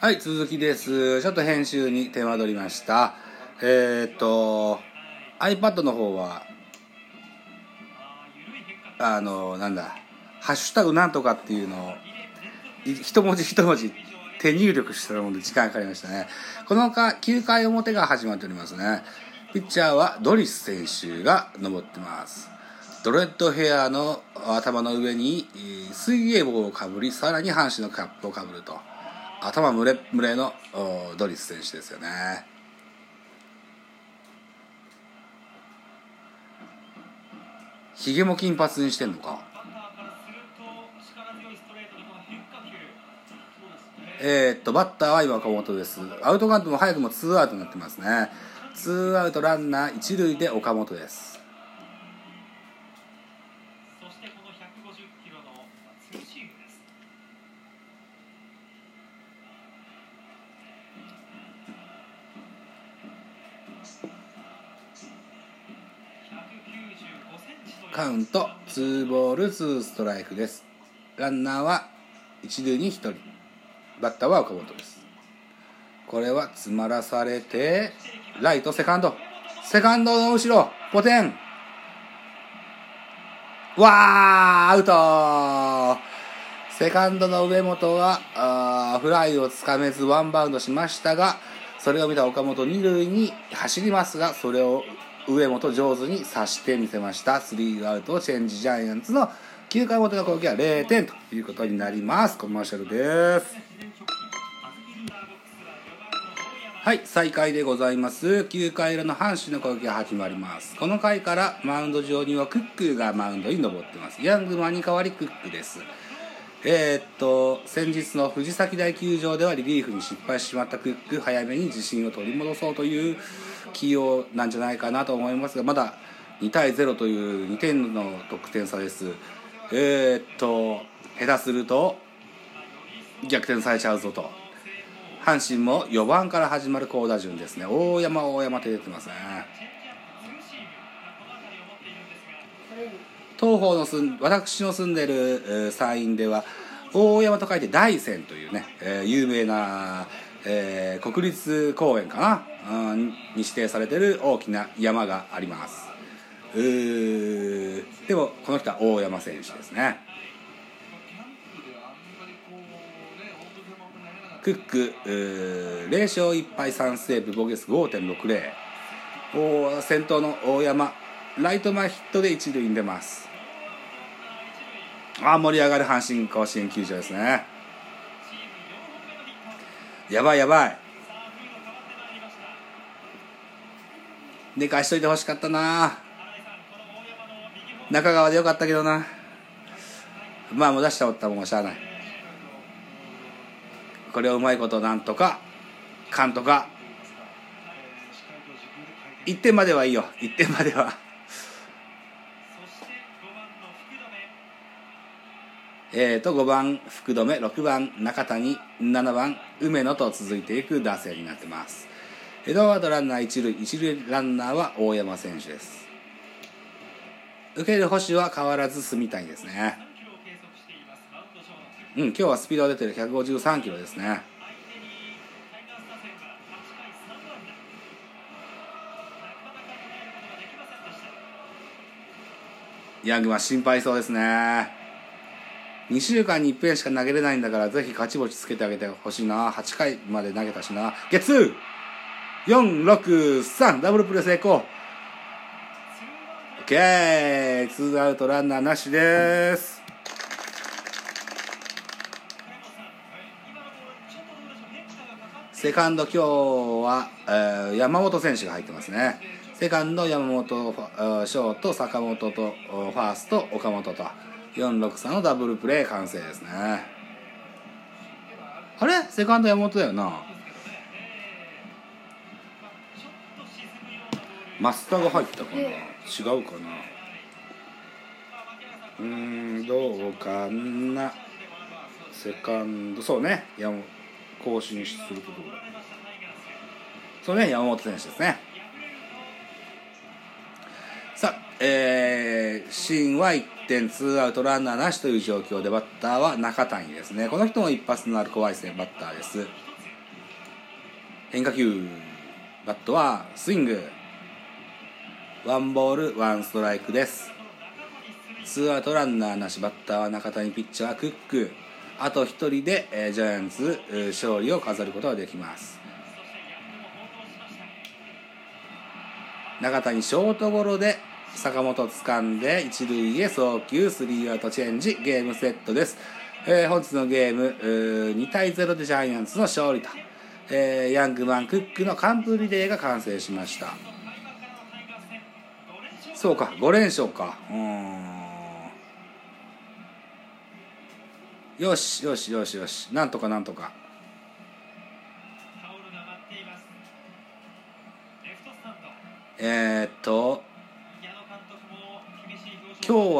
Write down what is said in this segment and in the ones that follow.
はい、続きです。ちょっと編集に手間取りました。えーっと、iPad の方は、あの、なんだ、ハッシュタグなんとかっていうのを、一文字一文字手入力したので時間かかりましたね。このか9回表が始まっておりますね。ピッチャーはドリス選手が登ってます。ドレッドヘアの頭の上に水泳帽をかぶり、さらに阪神のキャップをかぶると。頭むれむれのおドリス選手ですよね。ひげも金髪にしてんのか。えーっと、バッターは今岡本です。アウトカウントも早くもツーアウトになってますね。ツーアウトランナー一塁で岡本です。そしてこの150キロのツーシームです。195センチというカウント、ツーボール、ツーストライクです。ランナーは一塁に一人。バッターは岡本です。これは詰まらされて、ライト、セカンド。セカンドの後ろ、ポテン。わー、アウトセカンドの上本は、あフライをつかめずワンバウンドしましたが、それを見た岡本二塁に走りますが、それを上本上手に刺してみせました。スリーアウトチェンジジャイアンツの9回表の攻撃は0点ということになります。コマーシャルです。はい、再開でございます。9回裏の阪神の攻撃が始まります。この回からマウンド上にはクックがマウンドに登ってます。ヤングマンに代わりクックです。えーっと、先日の藤崎大球場ではリリーフに失敗してしまったクック、早めに自信を取り戻そうという起用なんじゃないかなと思いますが、まだ2対0という2点の得点差です。えーっと、下手すると逆転されちゃうぞと。阪神も4番から始まる好打順ですね。大山、大山って出てますね。東方の住ん私の住んでる、山陰では大山と書いて大山というね、えー有名な、えー国立公園かな、うんに指定されてる大きな山があります。でもこの人は大山選手ですね。クック0勝1敗3セーブ防御率5.60先頭の大山ライト前ヒットで一塁に出ます。あ盛り上がる阪神甲子園球場ですね。やばいやばい。寝かしといてほしかったな。中川でよかったけどな。まあもう出したおったもんしゃあない。これをうまいことなんとかかんとか。1点まではいいよ。1点までは。えーと5番福留6番中谷7番梅野と続いていく打線になってます。エドワードランナー一塁一塁ランナーは大山選手です。受ける星は変わらず住谷ですね。うん今日はスピードが出てる。153キロですね。ヤングは心配そうですね。2週間に1遍しか投げれないんだからぜひ勝ち星つけてあげてほしいな。8回まで投げたしな。ゲッツー !463 ダブルプレー成功。OK ツーアウトランナーなしです。セカンド今日は、えー山本選手が入ってますね。セカンド山本ショート坂本とファースト岡本と。463のダブルプレー完成ですね。あれ？セカンド山本だよな。増田が入ったかな？違うかな？うんどうかな？セカンドそうね。山更新するところ。そうね山本選手ですね。さあえー、シーンは1点ツーアウトランナーなしという状況でバッターは中谷ですね。この人も一発のある怖いですねバッターです。変化球。バットはスイング。ワンボールワンストライクです。ツーアウトランナーなしバッターは中谷ピッチャークック。あと1人で、えージャイアンツ勝利を飾ることができます。中谷ショートゴロで坂本掴んで一塁へ送球スリーアウトチェンジゲームセットです、えー本日のゲームー2対0でジャイアンツの勝利と、えーヤングマンクックの完封リレーが完成しました。そうか5連勝か。うん。よしよしよしよし。なんとかなんとか。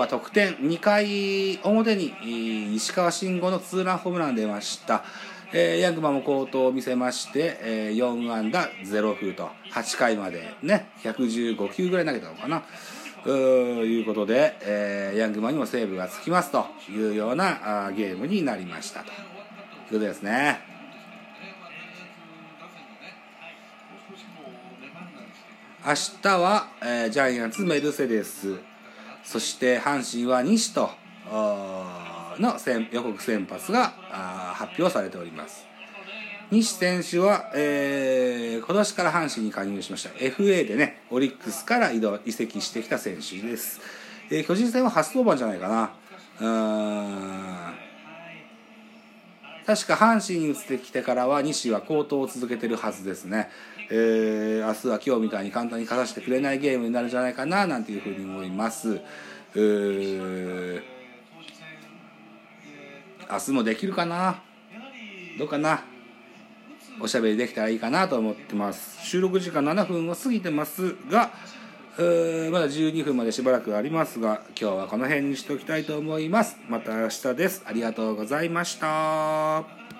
得点2回表に石川慎吾のツーランホームラン出ました、えーヤングマンも好投を見せまして、えー4安打0封と8回までね115球ぐらい投げたのかな。うーいうことで、えーヤングマンにもセーブがつきますというようなあーゲームになりましたと。いうことですね。明日は、えージャイアンツメルセデス。そして阪神は西との予告先発が発表されております。西選手は、えー今年から阪神に加入しました。FA でねオリックスから移動移籍してきた選手です、えー巨人戦は初登板じゃないかな。うん。確か阪神に移ってきてからは西は好投を続けてるはずですね、えー明日は今日みたいに簡単に勝たせてくれないゲームになるんじゃないかななんていうふうに思います。うー明日もできるかな？どうかな？おしゃべりできたらいいかなと思ってます。収録時間7分を過ぎてますがまだ12分までしばらくありますが今日はこの辺にしておきたいと思います。また明日です。ありがとうございました。